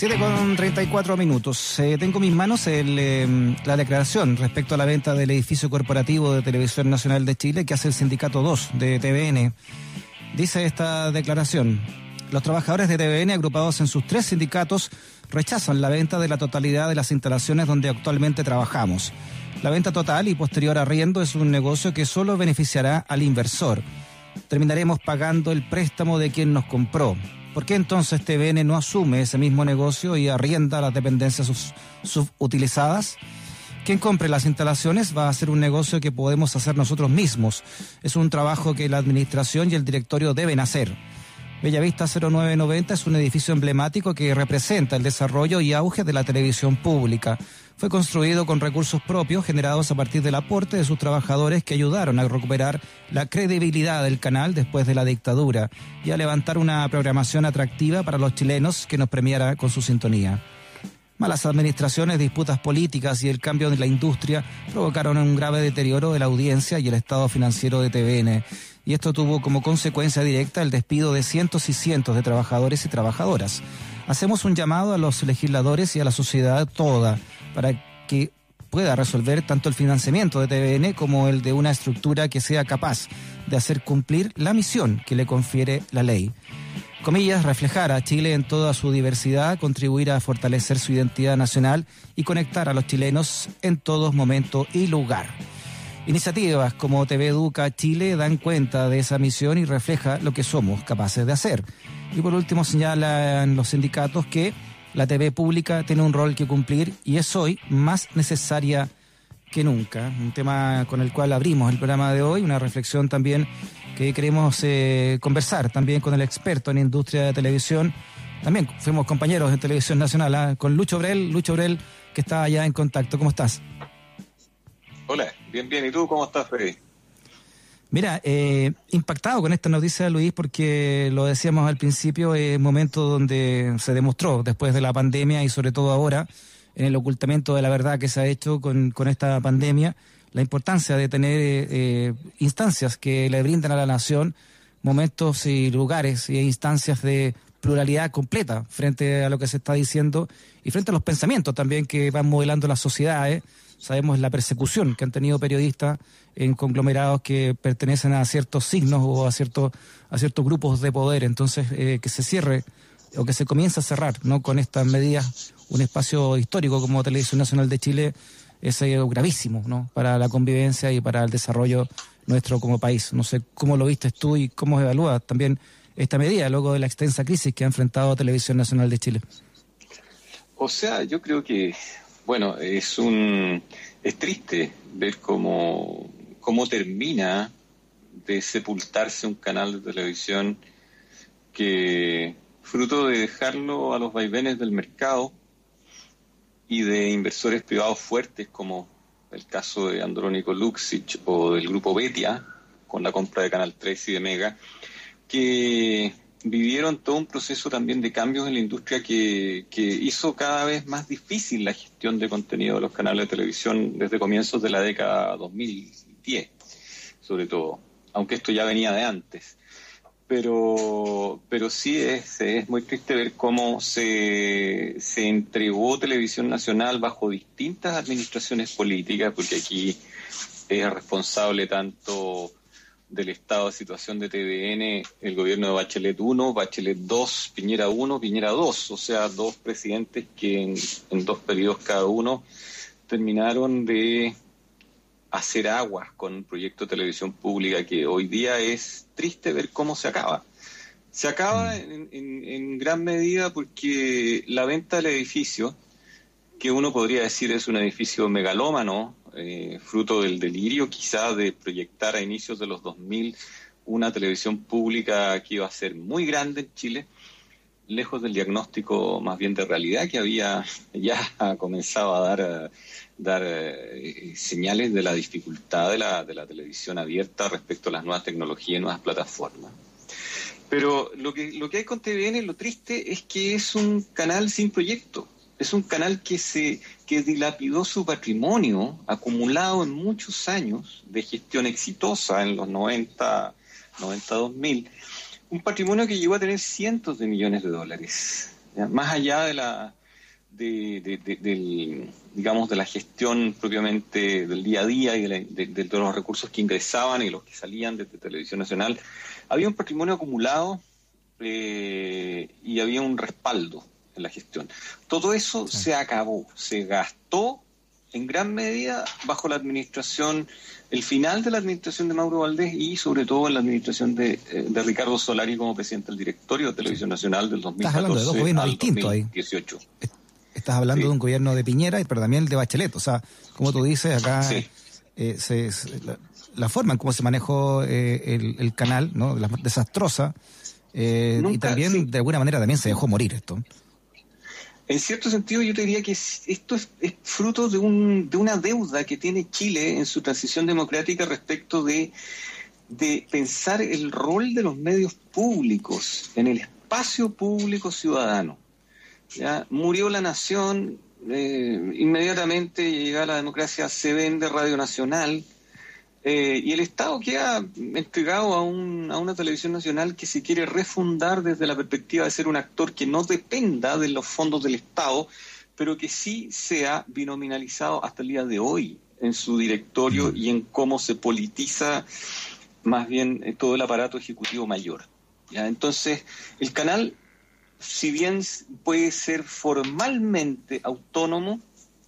7 con 34 minutos. Eh, tengo en mis manos em, la declaración respecto a la venta del edificio corporativo de Televisión Nacional de Chile que hace el Sindicato 2 de TVN. Dice esta declaración, los trabajadores de TVN agrupados en sus tres sindicatos rechazan la venta de la totalidad de las instalaciones donde actualmente trabajamos. La venta total y posterior arriendo es un negocio que solo beneficiará al inversor. Terminaremos pagando el préstamo de quien nos compró. ¿Por qué entonces TVN no asume ese mismo negocio y arrienda las dependencias subutilizadas? Quien compre las instalaciones va a hacer un negocio que podemos hacer nosotros mismos. Es un trabajo que la administración y el directorio deben hacer. Bellavista 0990 es un edificio emblemático que representa el desarrollo y auge de la televisión pública. Fue construido con recursos propios generados a partir del aporte de sus trabajadores que ayudaron a recuperar la credibilidad del canal después de la dictadura y a levantar una programación atractiva para los chilenos que nos premiara con su sintonía. Malas administraciones, disputas políticas y el cambio de la industria provocaron un grave deterioro de la audiencia y el estado financiero de TVN. Y esto tuvo como consecuencia directa el despido de cientos y cientos de trabajadores y trabajadoras. Hacemos un llamado a los legisladores y a la sociedad toda para que pueda resolver tanto el financiamiento de TVN como el de una estructura que sea capaz de hacer cumplir la misión que le confiere la ley. Comillas, reflejar a Chile en toda su diversidad, contribuir a fortalecer su identidad nacional y conectar a los chilenos en todo momento y lugar. Iniciativas como TV Educa Chile dan cuenta de esa misión y refleja lo que somos capaces de hacer. Y por último señalan los sindicatos que la TV pública tiene un rol que cumplir y es hoy más necesaria que nunca. Un tema con el cual abrimos el programa de hoy, una reflexión también que queremos eh, conversar también con el experto en industria de televisión. También fuimos compañeros en Televisión Nacional, ¿ah? con Lucho Brel, Lucho Brel, que está allá en contacto. ¿Cómo estás? Hola, bien, bien. ¿Y tú cómo estás, Freddy? Mira, eh, impactado con esta noticia, Luis, porque lo decíamos al principio, es un momento donde se demostró, después de la pandemia y sobre todo ahora, en el ocultamiento de la verdad que se ha hecho con, esta pandemia, la importancia de tener eh, instancias que le brindan a la nación momentos y lugares y instancias de pluralidad completa frente a lo que se está diciendo y frente a los pensamientos también que van modelando las sociedades sabemos la persecución que han tenido periodistas en conglomerados que pertenecen a ciertos signos o a ciertos a ciertos grupos de poder. Entonces, eh, que se cierre o que se comience a cerrar no con estas medidas un espacio histórico como Televisión Nacional de Chile es eh, gravísimo ¿no? para la convivencia y para el desarrollo nuestro como país. No sé cómo lo viste tú y cómo evalúas también esta medida luego de la extensa crisis que ha enfrentado Televisión Nacional de Chile. O sea, yo creo que bueno, es un es triste ver cómo, cómo termina de sepultarse un canal de televisión que fruto de dejarlo a los vaivenes del mercado y de inversores privados fuertes como el caso de Andrónico Luxic o del grupo Betia con la compra de Canal 3 y de Mega, que vivieron todo un proceso también de cambios en la industria que, hizo cada vez más difícil la gestión de contenido de los canales de televisión desde comienzos de la década 2010, sobre todo, aunque esto ya venía de antes. Pero, pero sí es, es muy triste ver cómo se, se entregó Televisión Nacional bajo distintas administraciones políticas, porque aquí es responsable tanto del estado de situación de TVN el gobierno de Bachelet 1, Bachelet 2, Piñera 1, Piñera 2, o sea, dos presidentes que en, dos periodos cada uno terminaron de hacer aguas con un proyecto de televisión pública que hoy día es triste ver cómo se acaba. Se acaba mm. en, en gran medida porque la venta del edificio, que uno podría decir es un edificio megalómano, eh, fruto del delirio quizá de proyectar a inicios de los 2000 una televisión pública que iba a ser muy grande en Chile, lejos del diagnóstico más bien de realidad que había ya comenzado a dar, dar eh, señales de la dificultad de la, de la televisión abierta respecto a las nuevas tecnologías y nuevas plataformas. Pero lo que, lo que hay con TVN, lo triste es que es un canal sin proyecto es un canal que se que dilapidó su patrimonio acumulado en muchos años de gestión exitosa en los 90, 92 mil, un patrimonio que llegó a tener cientos de millones de dólares. Más allá de la de, digamos, de la gestión propiamente del día a día y de, los recursos que ingresaban y los que salían desde Televisión Nacional, había un patrimonio acumulado eh, y había un respaldo en la gestión. Todo eso se acabó, se gastó en gran medida bajo la administración, el final de la administración de Mauro Valdés y sobre todo en la administración de, eh, Ricardo Solari como presidente del directorio de Televisión Nacional del 2014 Estás hablando de dos gobiernos distintos ahí. Estás hablando de un gobierno de Piñera, pero también de Bachelet. O sea, como tú dices, acá eh, la, forma en cómo se manejó eh, el, canal, ¿no? desastrosa, eh, y también de alguna manera también se dejó morir esto. En cierto sentido, yo te diría que esto es, fruto de, un, de una deuda que tiene Chile en su transición democrática respecto de, pensar el rol de los medios públicos en el espacio público ciudadano. Murió la nación, eh, inmediatamente llega la democracia, se vende Radio Nacional eh, y el Estado queda entregado a, un, a una televisión nacional que se quiere refundar desde la perspectiva de ser un actor que no dependa de los fondos del Estado, pero que sí sea binominalizado hasta el día de hoy en su directorio y en cómo se politiza más bien eh, todo el aparato ejecutivo mayor. ¿ya? Entonces, el canal si bien puede ser formalmente autónomo,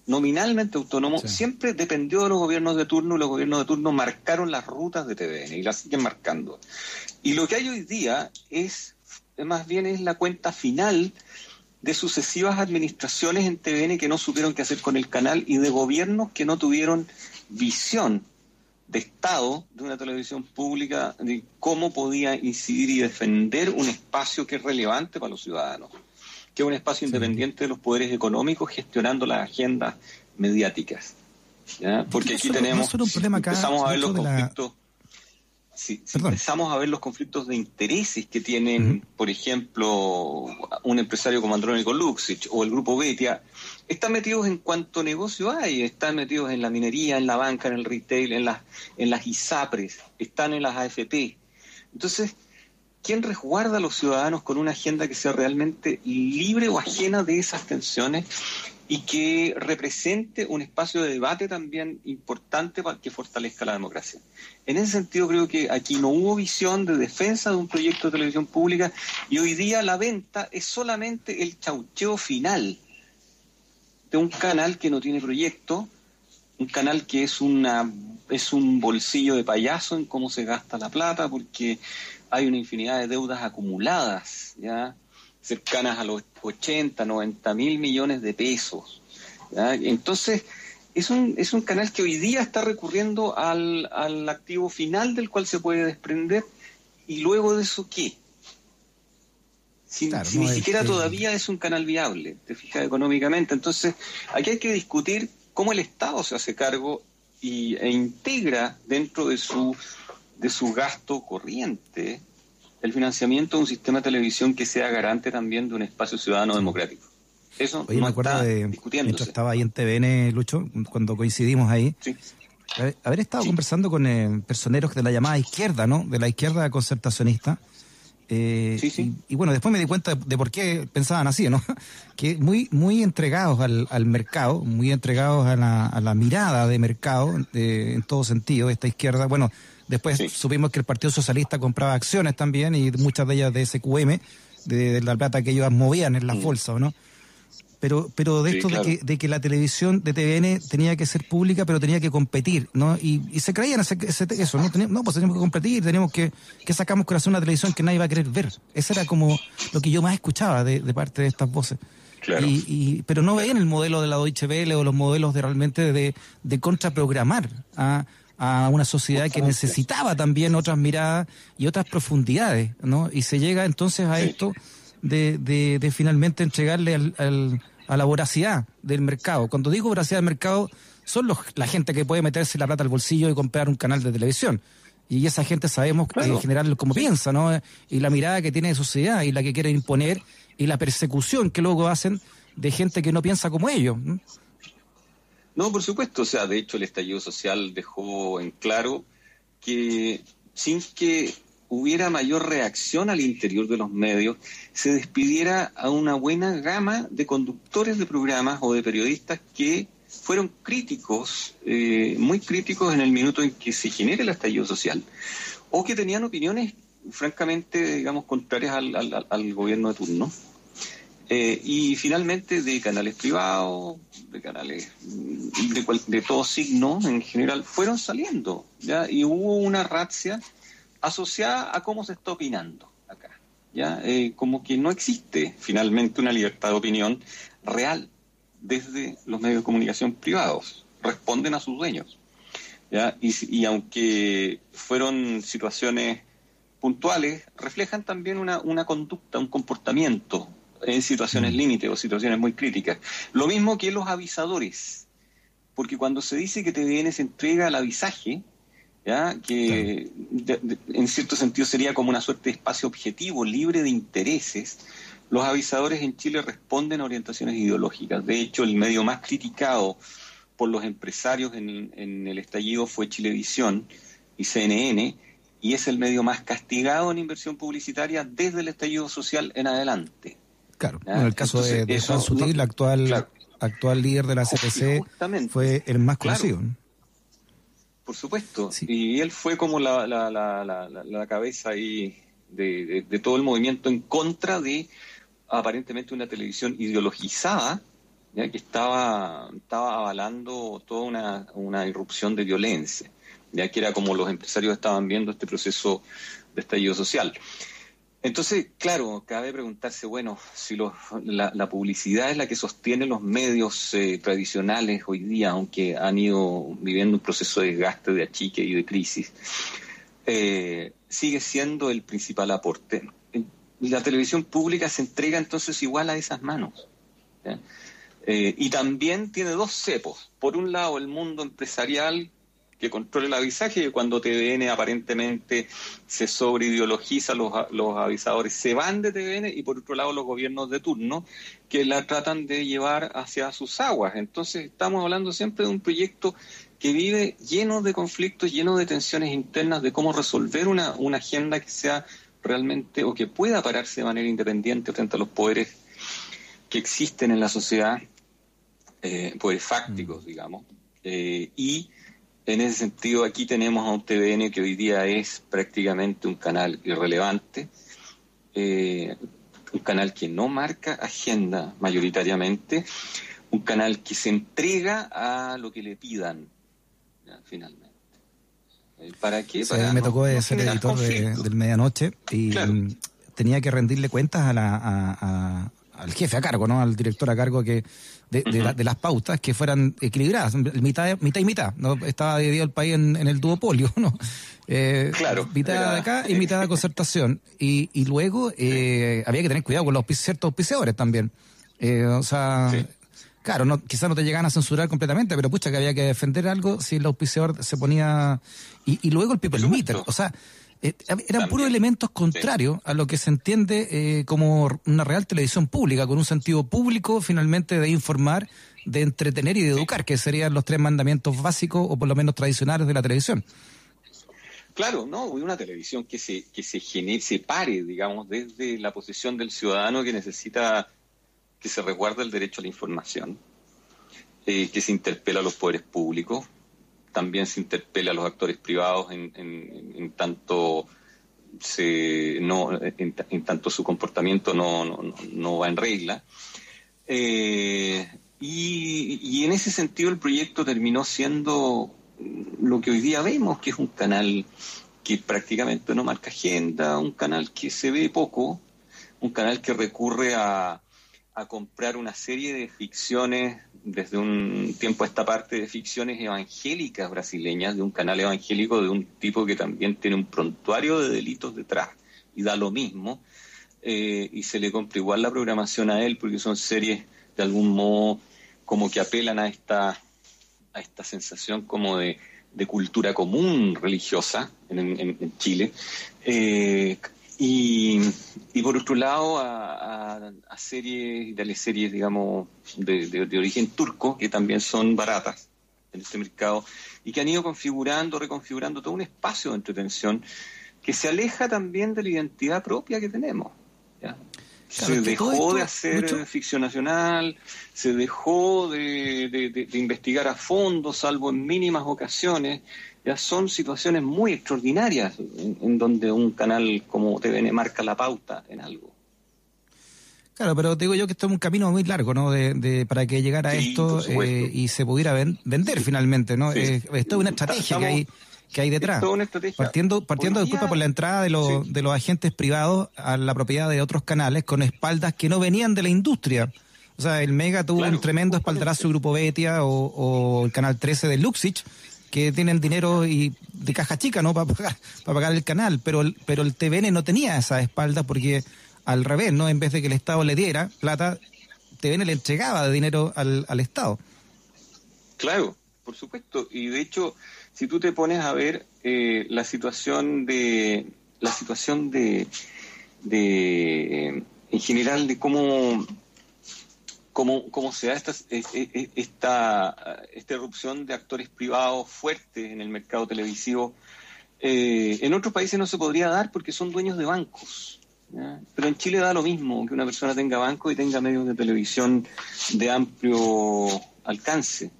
nominalmente autónomo, siempre dependió de los gobiernos de turno y los gobiernos de turno marcaron las rutas de TVN y las siguen marcando. Y lo que hay hoy día es, más bien es la cuenta final de sucesivas administraciones en TVN que no supieron qué hacer con el canal y de gobiernos que no tuvieron visión de Estado de una televisión pública de cómo podía incidir y defender un espacio que es relevante para los ciudadanos, que es un espacio independiente de los poderes económicos gestionando las agendas mediáticas. Porque aquí tenemos, empezamos a ver los conflictos si, empezamos a ver los conflictos de intereses que tienen, por ejemplo, un empresario como Andrónico Luxich o el grupo Betia, están metidos en cuanto negocio hay, están metidos en la minería, en la banca, en el retail, en las, en las ISAPRES, están en las AFP. Entonces, ¿quién resguarda a los ciudadanos con una agenda que sea realmente libre o ajena de esas tensiones y que represente un espacio de debate también importante para que fortalezca la democracia. En ese sentido creo que aquí no hubo visión de defensa de un proyecto de televisión pública y hoy día la venta es solamente el chaucheo final de un canal que no tiene proyecto, un canal que es una es un bolsillo de payaso en cómo se gasta la plata porque hay una infinidad de deudas acumuladas, ¿ya? cercanas a los 80, 90 mil millones de pesos. Entonces, es un, es un canal que hoy día está recurriendo al, al activo final del cual se puede desprender y luego de eso, ¿qué? Si, ni siquiera todavía es un canal viable, te fijas económicamente. Entonces, aquí hay que discutir cómo el Estado se hace cargo y, e integra dentro de su, de su gasto corriente el financiamiento de un sistema de televisión que sea garante también de un espacio ciudadano democrático. Eso Oye, me acuerdo de, mientras estaba ahí en TVN, Lucho, cuando coincidimos ahí, haber, estado conversando con eh, personeros de la llamada izquierda, ¿no? De la izquierda concertacionista. Eh, sí, sí. Y, bueno, después me di cuenta de, por qué pensaban así, ¿no? Que muy, muy entregados al, al mercado, muy entregados a la, a la mirada de mercado, en todo sentido, esta izquierda. Bueno, Después supimos que el Partido Socialista compraba acciones también y muchas de ellas de SQM, de, la plata que ellos movían en las mm. bolsas, ¿no? Pero, pero de esto de, que, la televisión de TVN tenía que ser pública, pero tenía que competir, ¿no? Y, se creían ese, eso, ¿no? no, pues teníamos que competir, teníamos que, que sacamos con hacer una televisión que nadie va a querer ver. Eso era como lo que yo más escuchaba de, parte de estas voces. Claro. Y, pero no veían el modelo de la Deutsche Welle o los modelos de realmente de, de contraprogramar a a una sociedad que necesitaba también otras miradas y otras profundidades, ¿no? Y se llega entonces a esto de, de, finalmente entregarle al, a la voracidad del mercado. Cuando digo voracidad del mercado, son los, la gente que puede meterse la plata al bolsillo y comprar un canal de televisión. Y esa gente sabemos en general cómo piensa, ¿no? Y la mirada que tiene de sociedad y la que quiere imponer y la persecución que luego hacen de gente que no piensa como ellos. No, por supuesto. O sea, de hecho, el estallido social dejó en claro que sin que hubiera mayor reacción al interior de los medios, se despidiera a una buena gama de conductores de programas o de periodistas que fueron críticos, eh, muy críticos en el minuto en que se genera el estallido social, o que tenían opiniones francamente, digamos, contrarias al, gobierno de turno. Eh, y finalmente de canales privados, de canales de, de todo signo en general, fueron saliendo. Y hubo una razzia asociada a cómo se está opinando acá. ¿ya? Eh, como que no existe finalmente una libertad de opinión real desde los medios de comunicación privados. Responden a sus dueños. ¿ya? Y, aunque fueron situaciones puntuales, reflejan también una, una conducta, un comportamiento en situaciones mm. límite o situaciones muy críticas. Lo mismo que los avisadores, porque cuando se dice que TVN se entrega al avisaje, ¿ya? que en cierto sentido sería como una suerte de espacio objetivo, libre de intereses, los avisadores en Chile responden a orientaciones ideológicas. De hecho, el medio más criticado por los empresarios en, el estallido fue Chilevisión y CNN, y es el medio más castigado en inversión publicitaria desde el estallido social en adelante. Claro, en el caso de, Juan Sutil, actual, actual líder de la CPC, fue el más conocido. Por supuesto. Y él fue como la, la, la, la cabeza ahí de, todo el movimiento en contra de aparentemente una televisión ideologizada ¿ya? que estaba, estaba avalando toda una, una irrupción de violencia, ya que era como los empresarios estaban viendo este proceso de estallido social. Entonces, claro, cabe preguntarse, bueno, si la, publicidad es la que sostiene los medios eh, tradicionales hoy día, aunque han ido viviendo un proceso de desgaste, de achique y de crisis, eh, sigue siendo el principal aporte. La televisión pública se entrega entonces igual a esas manos. Eh, y también tiene dos cepos. Por un lado, el mundo empresarial que controle el avisaje, que cuando TVN aparentemente se sobreideologiza, los, los avisadores se van de TVN y por otro lado los gobiernos de turno que la tratan de llevar hacia sus aguas. Entonces estamos hablando siempre de un proyecto que vive lleno de conflictos, lleno de tensiones internas, de cómo resolver una, una agenda que sea realmente o que pueda pararse de manera independiente frente a los poderes que existen en la sociedad, eh, poderes fácticos, mm. digamos, eh, y en ese sentido, aquí tenemos a un TVN que hoy día es prácticamente un canal irrelevante, eh, un canal que no marca agenda mayoritariamente, un canal que se entrega a lo que le pidan, finalmente. Eh, ¿Para qué? Para me tocó ser editor del Medianoche y tenía que rendirle cuentas a la, al jefe a cargo, ¿no? Al director a cargo que de, las pautas que fueran equilibradas, mitad, mitad y mitad. ¿no? Estaba dividido el país en, el duopolio, ¿no? Eh, claro. Mitad de acá y mitad de concertación. Y, y luego eh, había que tener cuidado con los ciertos auspiciadores también. Eh, o sea, claro, no, quizás no te llegan a censurar completamente, pero pucha que había que defender algo si el auspiciador se ponía... Y, y luego el people meter, o sea eh, eran puros elementos contrarios a lo que se entiende eh, como una real televisión pública, con un sentido público finalmente de informar, de entretener y de educar, que serían los tres mandamientos básicos o por lo menos tradicionales de la televisión. Claro, no, una televisión que se que se genere, se pare, digamos, desde la posición del ciudadano que necesita que se resguarde el derecho a la información, eh, que se interpela a los poderes públicos, también se interpela a los actores privados en, tanto se, no, en, tanto su comportamiento no, no, va en regla. Eh, y, en ese sentido el proyecto terminó siendo lo que hoy día vemos, que es un canal que prácticamente no marca agenda, un canal que se ve poco, un canal que recurre a, a comprar una serie de ficciones desde un tiempo a esta parte de ficciones evangélicas brasileñas, de un canal evangélico de un tipo que también tiene un prontuario de delitos detrás y da lo mismo, eh, y se le compra igual la programación a él porque son series de algún modo como que apelan a esta, a esta sensación como de, cultura común religiosa en, Chile. Eh, y, y por otro lado, a, a, series, series, digamos, de, de, origen turco, que también son baratas en este mercado, y que han ido configurando, reconfigurando todo un espacio de entretención que se aleja también de la identidad propia que tenemos. se dejó de hacer ficción nacional, se dejó de, investigar a fondo, salvo en mínimas ocasiones. Ya son situaciones muy extraordinarias en, donde un canal como TVN marca la pauta en algo. Claro, pero digo yo que esto es un camino muy largo, ¿no? De, para que llegara a esto eh, y se pudiera vender finalmente, ¿no? Eh, esto es una estrategia que hay que hay detrás. Partiendo, partiendo de culpa por la entrada de los, de los agentes privados a la propiedad de otros canales con espaldas que no venían de la industria. O sea, el Mega tuvo un tremendo espaldarazo Grupo Betia o, el Canal 13 de Luxich, que tienen dinero y de caja chica, ¿no? Para pagar, para pagar el canal. Pero, pero el TVN no tenía esa espalda porque al revés, ¿no? En vez de que el Estado le diera plata, TVN le entregaba dinero al, al Estado. Claro, por supuesto. Y de hecho, si tú te pones a ver eh, la situación de la situación de, de en general de cómo cómo, cómo se da esta, esta, esta erupción de actores privados fuertes en el mercado televisivo. Eh, en otros países no se podría dar porque son dueños de bancos. Pero en Chile da lo mismo que una persona tenga banco y tenga medios de televisión de amplio alcance.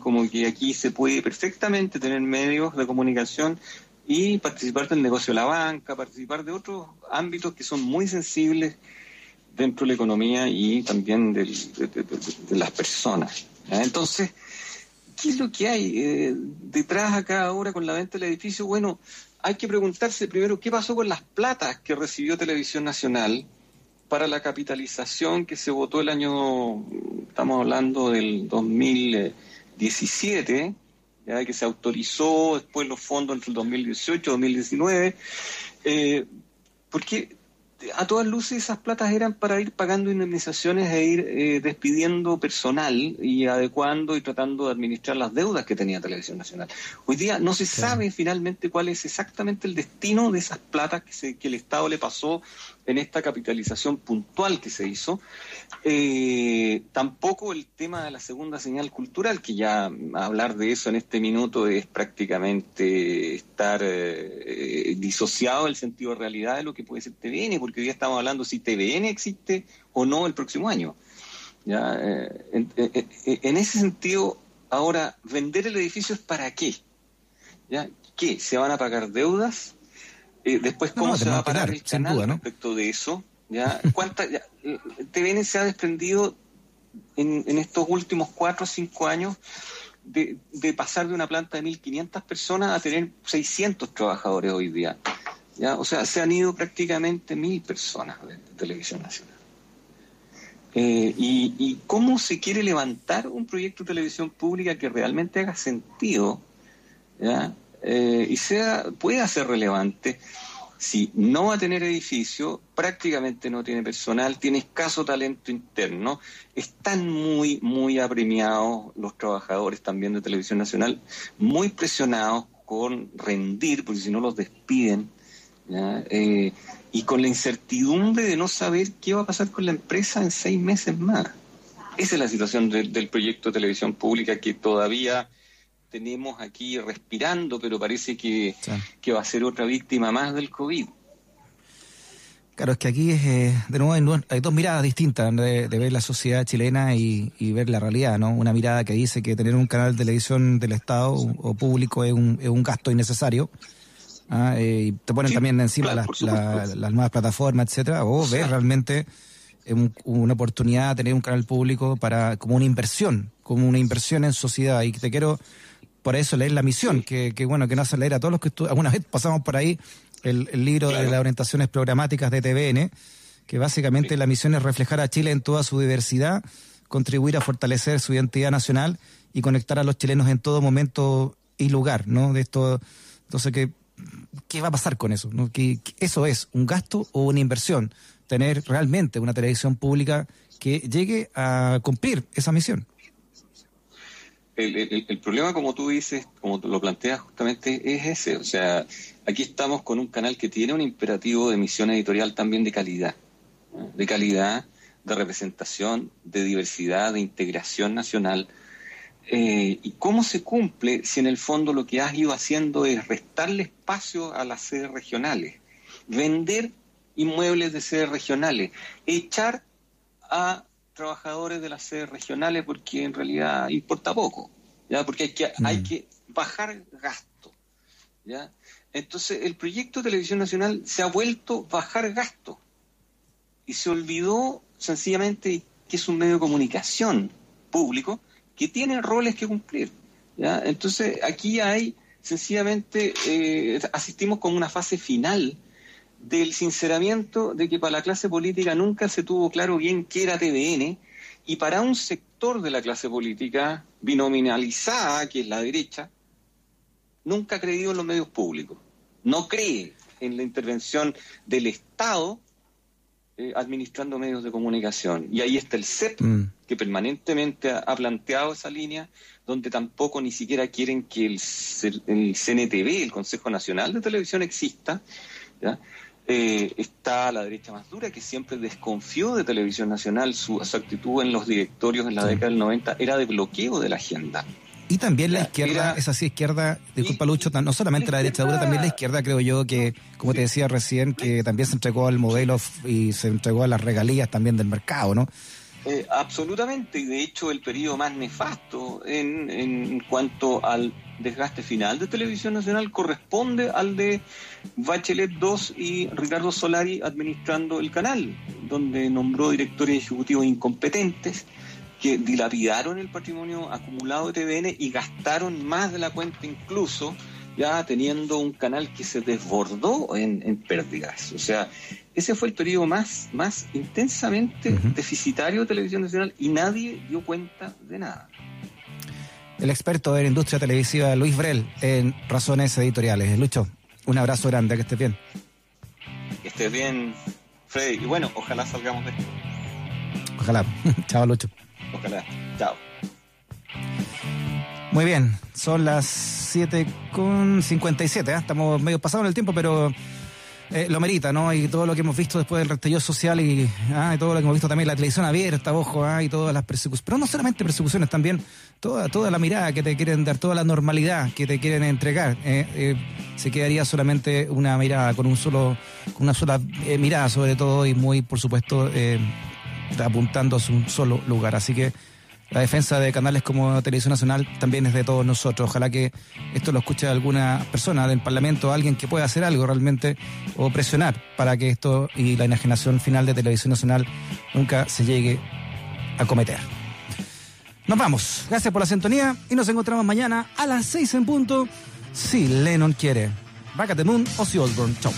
Como que aquí se puede perfectamente tener medios de comunicación y participar del negocio de la banca, participar de otros ámbitos que son muy sensibles dentro de la economía y también de, las personas. Entonces, ¿qué es lo que hay eh, detrás acá ahora con la venta del edificio? Bueno, hay que preguntarse primero qué pasó con las platas que recibió Televisión Nacional para la capitalización que se votó el año, estamos hablando del 2000. 17, ya que se autorizó después los fondos entre el 2018 y 2019, eh, porque a todas luces esas platas eran para ir pagando indemnizaciones e ir eh, despidiendo personal y adecuando y tratando de administrar las deudas que tenía Televisión Nacional. Hoy día no se sabe finalmente cuál es exactamente el destino de esas platas que, que el Estado le pasó en esta capitalización puntual que se hizo. Eh, tampoco el tema de la segunda señal cultural, que ya hablar de eso en este minuto es prácticamente estar eh, disociado del sentido de realidad de lo que puede ser TVN, porque hoy estamos hablando si TVN existe o no el próximo año. ¿ya? Eh, en, ese sentido, ahora, vender el edificio es para qué? ¿Ya? ¿Qué? ¿Se van a pagar deudas? Eh, después, ¿cómo se va a parar el canal respecto de eso? ¿Ya? ¿Cuánta, TVN se ha desprendido en, estos últimos cuatro o cinco años de, pasar de una planta de 1.500 personas a tener 600 trabajadores hoy día. ¿ya? O sea, se han ido prácticamente mil personas de, Televisión Nacional. Eh, y, cómo se quiere levantar un proyecto de televisión pública que realmente haga sentido ¿ya? Eh, y sea, pueda ser relevante si no va a tener edificio, prácticamente no tiene personal, tiene escaso talento interno, están muy, muy apremiados los trabajadores también de Televisión Nacional, muy presionados con rendir, porque si no los despiden, eh, y con la incertidumbre de no saber qué va a pasar con la empresa en seis meses más. Esa es la situación del proyecto de televisión pública que todavía tenemos aquí respirando, pero parece que, va a ser otra víctima más del COVID. Claro, es que aquí es, eh, de nuevo hay dos miradas distintas de, ver la sociedad chilena y, ver la realidad, ¿no? Una mirada que dice que tener un canal de televisión del Estado o público es un, es un gasto innecesario. ¿ah? Eh, y te ponen también encima las, las, nuevas plataformas, etcétera, o, ver realmente una oportunidad de tener un canal público para como una inversión, como una inversión en sociedad. Y te quiero por eso leer la misión, que, bueno, que no hace leer a todos los que alguna vez pasamos por ahí el, libro de las orientaciones programáticas de TVN, que básicamente la misión es reflejar a Chile en toda su diversidad, contribuir a fortalecer su identidad nacional y conectar a los chilenos en todo momento y lugar, ¿no? De esto, entonces, ¿qué, qué va a pasar con eso? ¿no? ¿Que, ¿Eso es un gasto o una inversión? Tener realmente una televisión pública que llegue a cumplir esa misión el, problema, como tú dices, como lo planteas justamente, es ese. O sea, aquí estamos con un canal que tiene un imperativo de emisión editorial también de calidad. De calidad, de representación, de diversidad, de integración nacional. Eh, ¿Y cómo se cumple si en el fondo lo que has ido haciendo es restarle espacio a las sedes regionales, vender inmuebles de sedes regionales, echar a trabajadores de las sedes regionales porque en realidad importa poco, ¿ya? porque hay que, hay mm. que bajar gasto. ¿ya? Entonces el proyecto de Televisión Nacional se ha vuelto bajar gasto y se olvidó sencillamente que es un medio de comunicación público que tiene roles que cumplir. ¿ya? Entonces, aquí hay, sencillamente, eh, asistimos con una fase final del sinceramiento de que para la clase política nunca se tuvo claro bien qué era TVN y para un sector de la clase política binominalizada, que es la derecha, nunca ha creído en los medios públicos. No cree en la intervención del Estado eh, administrando medios de comunicación. Y ahí está el CEP, mm. que permanentemente ha, planteado esa línea, donde tampoco ni siquiera quieren que el, el CNTV, el Consejo Nacional de Televisión, exista. Eh, está la derecha más dura, que siempre desconfió de Televisión Nacional, su, actitud en los directorios en la década del 90 era de bloqueo de la agenda. Y también la izquierda, es así, izquierda, disculpa Lucho, no solamente la derecha dura, también la izquierda. creo yo que, como te decía recién, que también se entregó al modelo y se entregó a las regalías también del mercado, ¿no? Eh, absolutamente, y de hecho el periodo más nefasto en, en cuanto al desgaste final de Televisión Nacional corresponde al de Bachelet II y Ricardo Solari administrando el canal, donde nombró directores ejecutivos incompetentes, que dilapidaron el patrimonio acumulado de TVN y gastaron más de la cuenta incluso, ya teniendo un canal que se desbordó en, pérdidas. O sea, ese fue el periodo más, más intensamente deficitario de Televisión Nacional y nadie dio cuenta de nada. El experto en industria televisiva Luis Brel en Razones Editoriales. Lucho, un abrazo grande, que estés bien. Que estés bien, Freddy. Y bueno, ojalá salgamos de esto. Ojalá. Chao, Lucho. Ojalá. Chao. Muy bien, son las 7 con 57, ¿eh? estamos medio pasados en el tiempo, pero eh, lo merita, ¿no? Y todo lo que hemos visto después del restallido social y, ah, todo lo que hemos visto también, la televisión abierta, ojo, ah, y todas las persecuciones, pero no solamente persecuciones, también toda, toda la mirada que te quieren dar, toda la normalidad que te quieren entregar. Eh, se quedaría solamente una mirada, con un solo, con una sola mirada sobre todo y muy, por supuesto, apuntando a un solo lugar. Así que la defensa de canales como Televisión Nacional también es de todos nosotros. Ojalá que esto lo escuche alguna persona del Parlamento, alguien que pueda hacer algo realmente o presionar para que esto y la enajenación final de Televisión Nacional nunca se llegue a cometer. Nos vamos. Gracias por la sintonía y nos encontramos mañana a las seis en punto si Lennon quiere. Back at the Moon, Ozzy. Chau.